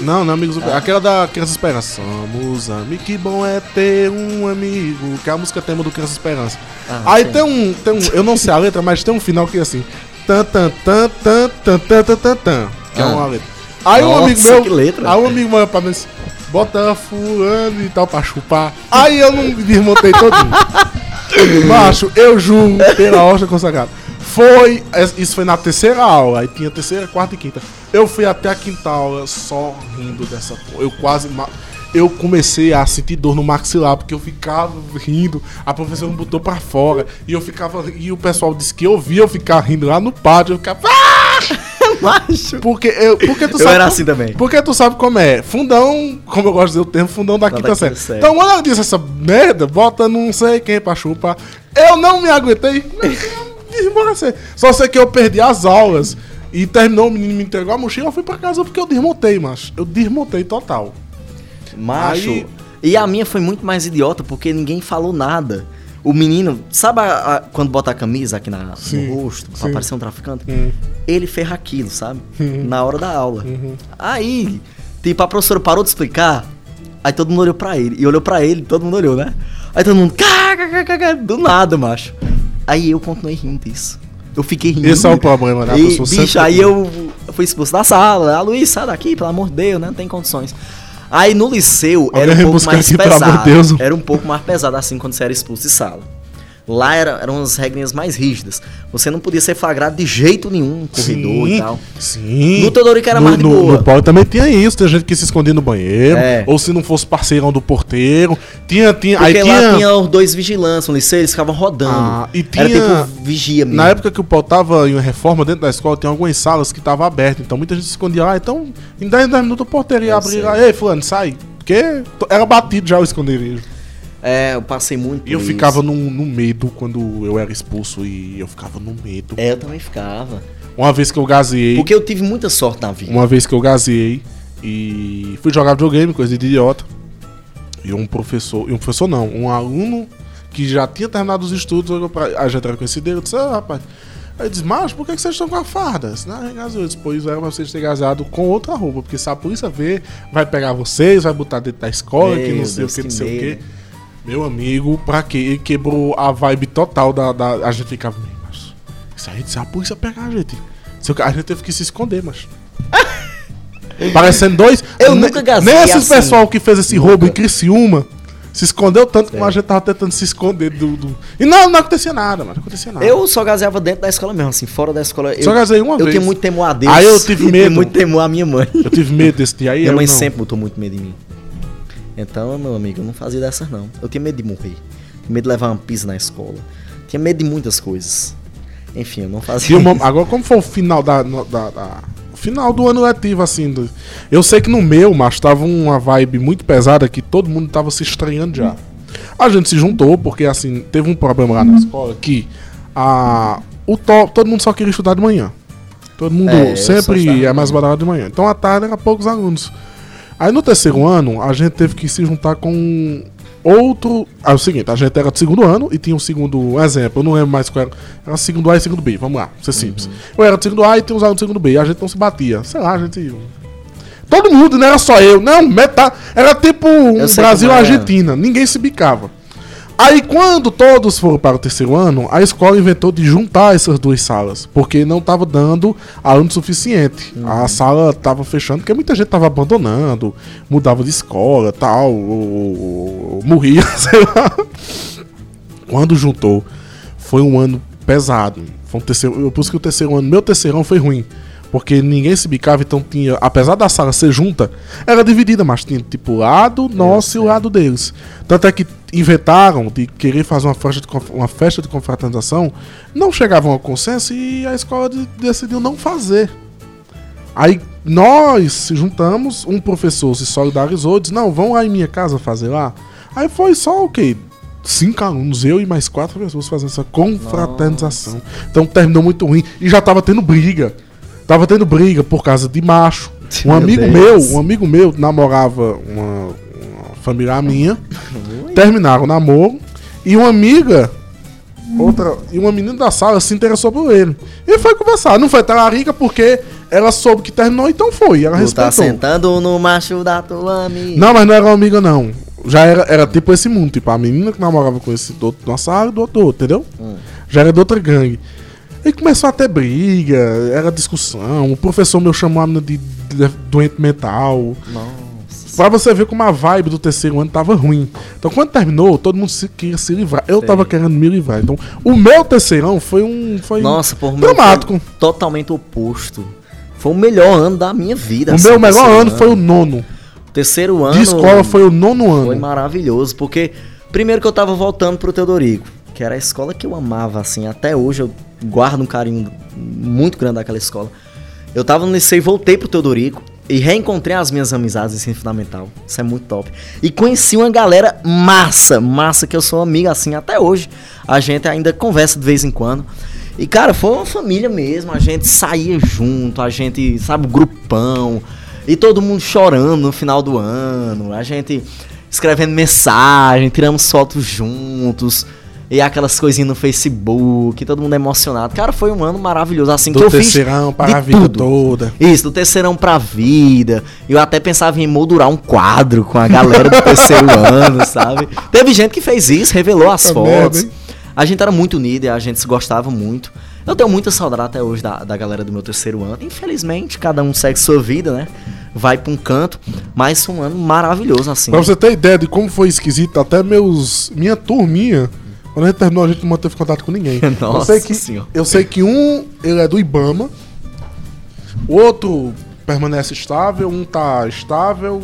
Não, não, amigos. Aquela da Criança Esperança. Somos amigos. Que bom é ter um amigo. Que é a música tema do Criança Esperança. Ah, Aí sim. tem um, tem um. Eu não sei a letra, mas tem um final que é assim. Tan, tan, tan, tan, tan, tan, tan, tan, Que é Ah. uma letra. Aí um Nossa, amigo meu. que letra. Aí um amigo meu pra mim disse, bota fulano e tal pra chupar. Aí eu não desmontei todinho. Macho, eu juro pela hosta consagrada. Foi. Isso foi na terceira aula. Aí tinha terceira, quarta e quinta. Eu fui até a quinta aula só rindo dessa porra. Eu quase. Eu comecei a sentir dor no maxilar, porque eu ficava rindo, a professora me botou pra fora, e eu ficava. E o pessoal disse que eu via eu ficar rindo lá no pátio, eu ficava. Macho. Porque, eu, porque tu Eu sabe. era assim também. Porque tu sabe como é. Fundão, como eu gosto de dizer o termo, fundão da Da quinta série. série. Então, quando ela disse essa merda, bota não sei quem pra chupar. Eu não me aguentei. Desmorecei. Só sei que eu perdi as aulas. E terminou, o menino me entregou a mochila, eu fui pra casa porque eu desmontei, macho. Eu desmontei total. Macho. Aí- E a minha foi muito mais idiota porque ninguém falou nada. O menino, sabe a- a- quando bota a camisa aqui na, Sim, no rosto pra sim. parecer um traficante? Hum. Ele fez aquilo, sabe? Uhum. Na hora da aula. Aí, tipo, a professora parou de explicar. Aí todo mundo olhou pra ele. E olhou pra ele, todo mundo olhou, né? Aí todo mundo. Do nada, macho. Aí eu continuei rindo disso. Eu fiquei rindo. Esse é o problema, né? E, bicho, aí eu fui expulso da sala. A Luiz, sai daqui, pelo amor de Deus, né? Não tem condições. Aí no liceu era Alguém um pouco mais pesado. Deus. Era um pouco mais pesado assim quando você era expulso de sala. Lá era, eram umas regrinhas mais rígidas. Você não podia ser flagrado de jeito nenhum, corredor e tal. Sim. No Teodorico era no, mais de no, boa. No polo também tinha isso, tem gente que se escondia no banheiro, É. ou se não fosse parceirão do porteiro. Tinha, tinha. Porque aí lá tinha, tinha os dois vigilantes no liceu, eles ficavam rodando. Ah, e Era tinha- tipo vigia mesmo. Na época que o polo tava em uma reforma dentro da escola, tinha algumas salas que estavam abertas. Então muita gente se escondia lá. Então, em 10, 10 minutos o porteiro ia Eu abrir lá. Ei, fulano, sai. Porque era batido já o esconderijo. É, eu passei muito E eu por ficava isso. no, no medo quando eu era expulso. E eu ficava no medo. É, eu também ficava. Uma vez que eu gazeei. Porque eu tive muita sorte na vida. Uma vez que eu gazeei e fui jogar videogame, coisa de idiota. E um professor, e um professor não, um aluno que já tinha terminado os estudos, olhou pra, a gente era conhecido, eu disse, ah, rapaz. Aí disse, mas por que que vocês estão com a farda? Eu disse, Não, eu disse, pois era pra vocês terem gasado com outra roupa, porque se a polícia ver, vai pegar vocês, vai botar dentro da escola, que Meu não sei Deus, o que, não que sei o que. Meu amigo, pra quê? Quebrou a vibe total da. da a gente ficava, "Meu, mas isso aí, se a polícia pegar a gente. A gente teve que se esconder, mas. Parecendo dois. Eu nunca gastei Nesses assim. pessoal que fez esse Nunca. roubo em Criciúma, se escondeu tanto que a gente tava tentando se esconder do. do- E não, não acontecia nada, mano. Não acontecia nada. Eu só gaseava dentro da escola mesmo, assim, fora da escola. Só eu, gasei uma eu vez. tenho muito temor a Deus. Aí eu tive medo. muito temor a minha mãe. Eu tive medo desse dia aí. minha eu mãe não. sempre botou muito medo em mim. Então, meu amigo, eu não fazia dessas não. Eu tinha medo de morrer. Tinha medo de levar uma pisa na escola. Tinha medo de muitas coisas. Enfim, eu não fazia. Uma- agora, como foi o final da, da- da- final do ano letivo, assim, do- eu sei que no meu, mas tava uma vibe muito pesada que todo mundo tava se estranhando já. A gente se juntou porque, assim, teve um problema lá na escola que a, o to, todo mundo só queria estudar de manhã. Todo mundo É, sempre é mais barato de manhã. Então, à tarde era poucos alunos. Aí, no terceiro ano, a gente teve que se juntar com outro... Ah, é o seguinte, a gente era do segundo ano e tinha um segundo... Exemplo, eu não lembro mais qual era. Era segundo A e segundo B, vamos lá, ser simples. Uhum. Eu era do segundo A e tinha uns alunos do segundo B. E a gente não se batia. Sei lá, a gente... Todo mundo, não era só eu. Não, metade... Era tipo um Eu sei Brasil e como é. Argentina. Ninguém se bicava. Aí, quando todos foram para o terceiro ano, a escola inventou de juntar essas duas salas, porque não estava dando aluno suficiente. A sala estava fechando, porque muita gente estava abandonando, mudava de escola, tal, ou, ou morria, sei lá. Quando juntou, foi um ano pesado. Foi um terceiro, por isso que o terceiro ano, meu terceirão foi ruim. Porque ninguém se bicava, então tinha. Apesar da sala ser junta, era dividida, mas tinha tipo o lado nosso e o lado deles. Tanto é que inventaram de querer fazer uma festa de, uma festa de confraternização, não chegavam ao consenso e a escola de- decidiu não fazer. Aí nós se juntamos, um professor se solidarizou, disse: Não, vão lá em minha casa fazer lá. Aí foi só o quê? Cinco alunos, eu e mais quatro pessoas fazendo essa confraternização. Então terminou muito ruim e já tava tendo briga. Tava tendo briga por causa de macho. Um Meu amigo Deus. meu, um amigo meu namorava uma, uma familiar minha. Terminaram o namoro. E uma amiga, outra, e uma menina da sala se interessou por ele. E foi conversar. Não foi talarica porque ela soube que terminou, então foi. Ela Tu tá respeitou. sentando no macho da tua amiga. Não, mas não era uma amiga, não. Já era, era tipo esse mundo. Tipo, a menina que namorava com esse do outro sala e do outro, do outro, entendeu? Hum. Já era de outra gangue. E começou a ter briga, era discussão. O professor meu chamou a menina de, de doente mental. Nossa. Pra você ver como a vibe do terceiro ano tava ruim. Então, quando terminou, todo mundo se, queria se livrar. Eu Sei. tava querendo me livrar. Então, o meu terceirão foi um. Foi Nossa, por dramático. totalmente oposto. Foi o melhor ano da minha vida. O assim, meu melhor terceiro ano foi o nono. O terceiro ano. De escola foi o nono ano. Foi maravilhoso, porque primeiro que eu tava voltando pro Teodorico, que era a escola que eu amava, assim, até hoje eu guardo um carinho muito grande daquela escola. Eu tava no e voltei pro Teodorico e reencontrei as minhas amizades ensino fundamental. Isso é muito top. E conheci uma galera massa, massa, que eu sou amiga assim até hoje. A gente ainda conversa de vez em quando. E, cara, foi uma família mesmo. A gente saía junto, a gente, sabe, grupão. E todo mundo chorando no final do ano. A gente escrevendo mensagem, tiramos fotos juntos. E aquelas coisinhas no Facebook, todo mundo emocionado. Cara, foi um ano maravilhoso. Assim que Do eu fiz. terceirão para a vida tudo. toda. Isso, do terceirão pra vida. Eu até pensava em moldurar um quadro com a galera do terceiro ano, sabe? Teve gente que fez isso, revelou as Puta fotos. merda, a gente era muito unido e a gente se gostava muito. Eu tenho muita saudade até hoje da, da galera do meu terceiro ano. Infelizmente, cada um segue sua vida, né? Vai pra um canto. Mas foi um ano maravilhoso, assim. Pra você ter ideia de como foi esquisito, até meus. Minha turminha. Quando a gente terminou, a gente não manteve contato com ninguém. Nossa eu sei que, Senhora. Eu sei que um, ele é do Ibama. O outro permanece estável, um tá estável,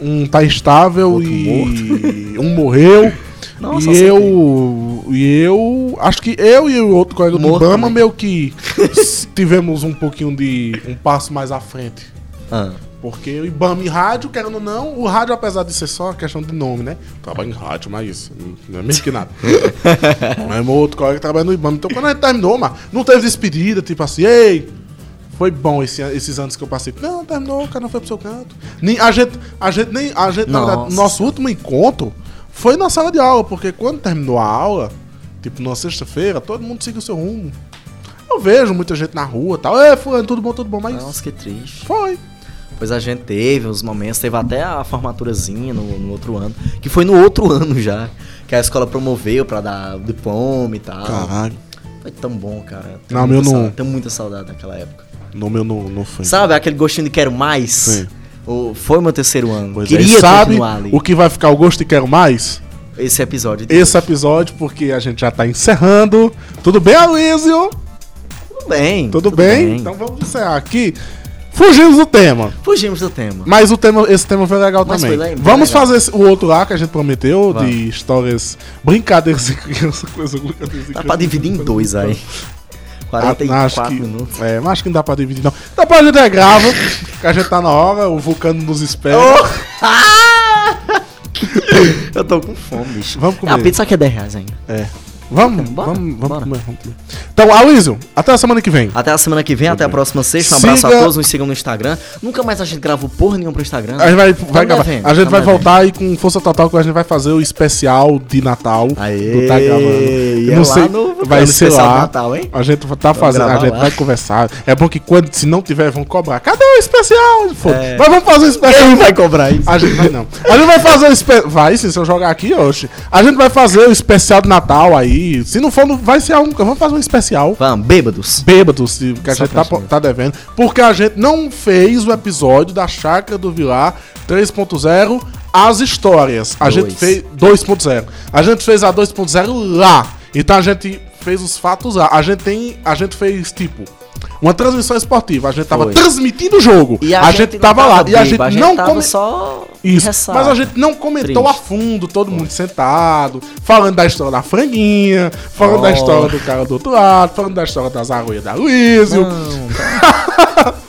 um tá instável Outro e um morreu. Nossa, e eu. E eu. Acho que eu e o outro colega do Morto Ibama também. meio que tivemos um pouquinho de. um passo mais à frente. Ah, Porque o IBAMA e rádio, querendo ou não, o rádio, apesar de ser só questão de nome, né? Trabalho em rádio, mas isso, não é mesmo que nada. mas meu outro colega trabalha no IBAMA. Então quando a gente terminou, mano, não teve despedida, tipo assim, ei, foi bom esse, esses anos que eu passei. Não, terminou, cada um foi pro seu canto. Nem, a gente, a gente nem, a gente, na Nossa. verdade, nosso último encontro foi na sala de aula, porque quando terminou a aula, tipo, numa sexta-feira, todo mundo seguiu o seu rumo. Eu vejo muita gente na rua e tal. É, fulano, tudo bom, tudo bom, mas nossa, que triste. foi. Pois a gente teve uns momentos, teve até a formaturazinha no, no outro ano, que foi no outro ano já, que a escola promoveu pra dar o diploma e tal. Caralho. Foi tão bom, cara. Tenho Não, meu não- Tenho muita saudade daquela época. No meu não, não foi. Sabe aquele gostinho de quero mais? Sim. O, foi meu terceiro ano. Pois é, Queria e sabe continuar ali. o que vai ficar o gosto e quero mais? Esse episódio. de Esse episódio, porque a gente já tá encerrando. Tudo bem, Aloysio? Tudo bem. Tudo, bem? Então vamos encerrar aqui. Fugimos do tema. Fugimos do tema. Mas o tema, esse tema foi legal Mas também. foi Vamos legal. fazer o outro lá que a gente prometeu, Vamos. de histórias, brincadeiras de criança, coisa brincadeiras Dá pra dividir em dois aí. Ah, 44 acho que, minutos. É, mas acho que não dá pra dividir, não. Dá pra gente grava, que a gente tá na hora, o vulcano nos espera. Eu tô com fome, bicho. Vamos comer. A pizza aqui é 10 reais ainda. É. Vamos, Bora, vamos, vamos bora. comer, vamos comer. Então, Aloysio, até a semana que vem. Até a semana que vem, até a próxima sexta. Um Siga- abraço a todos, nos sigam no Instagram. Nunca mais a gente gravou porra nenhuma pro Instagram. A gente vai, vai gravar. A gente vai voltar aí com força total que a gente vai fazer o especial de Natal Aê, do Tá Gravando. e é não sei, no- vai ser lá. Natal, hein? A gente tá fazendo, a gente lá. vai conversar. É bom que quando se não tiver vão cobrar. Cadê o especial? É. Mas vamos fazer o especial. Quem vai cobrar isso? A gente vai não. A gente vai fazer o especial. Vai se eu jogar aqui, oxe. A gente vai fazer o especial de Natal aí. Se não for, não vai ser um. Vamos fazer um especial. Vamos, bêbados. Bêbados, que a Só gente tá, tá devendo. Porque a gente não fez o episódio da Chácara do Vilar 3.0 As Histórias. A Dois. gente fez 2.0. A gente fez a 2.0 lá. Então a gente fez os fatos lá. A gente tem. A gente fez tipo. Uma transmissão esportiva. A gente tava Foi. transmitindo o jogo. E a, gente, não tava, lá. E a gente, bêbado, não tava come... só Isso. ressaca. Mas a gente não comentou Triste. a fundo, todo mundo sentado, falando da história da franguinha, falando da Oh. história do cara do outro lado, falando da história das arroias da Luísio.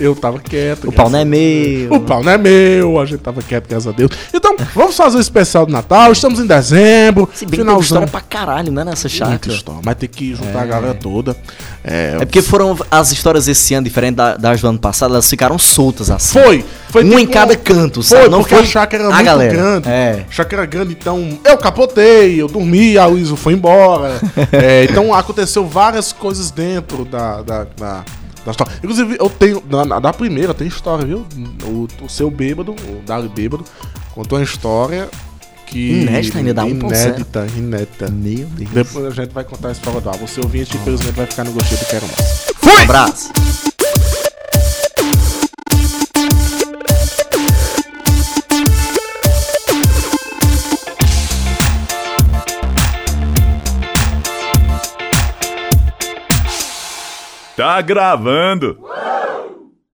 Eu tava quieto. o pau não é meu. o pau não é meu, a gente tava quieto, graças a Deus. Então, vamos fazer o especial do Natal, estamos em dezembro, Se bem que tem finalzão. história pra caralho, né, nessa Muita chácara. história, mas tem que juntar a galera toda. É, É porque foram as histórias esse ano, diferente da- das do ano passado, elas ficaram soltas assim. Foi, foi um tipo- em cada canto, Foi, sabe? Não porque foi a chácara era a muito galera. grande. É. A chácara era grande, então eu capotei, eu dormi, a Luísa foi embora. É, então aconteceu várias coisas dentro da, da, da, da história. Inclusive, eu tenho, na, na- da primeira tem história, viu? O, o seu bêbado, o Dali Bêbado, contou uma história que... Inédita ainda, dá 1%. Inédita, inédita. Meu Deus. Depois a gente vai contar a história do ar. Você ouvinte, infelizmente, vai ficar no gostinho do Quero Mais. Um Fui! abraço. Tá gravando.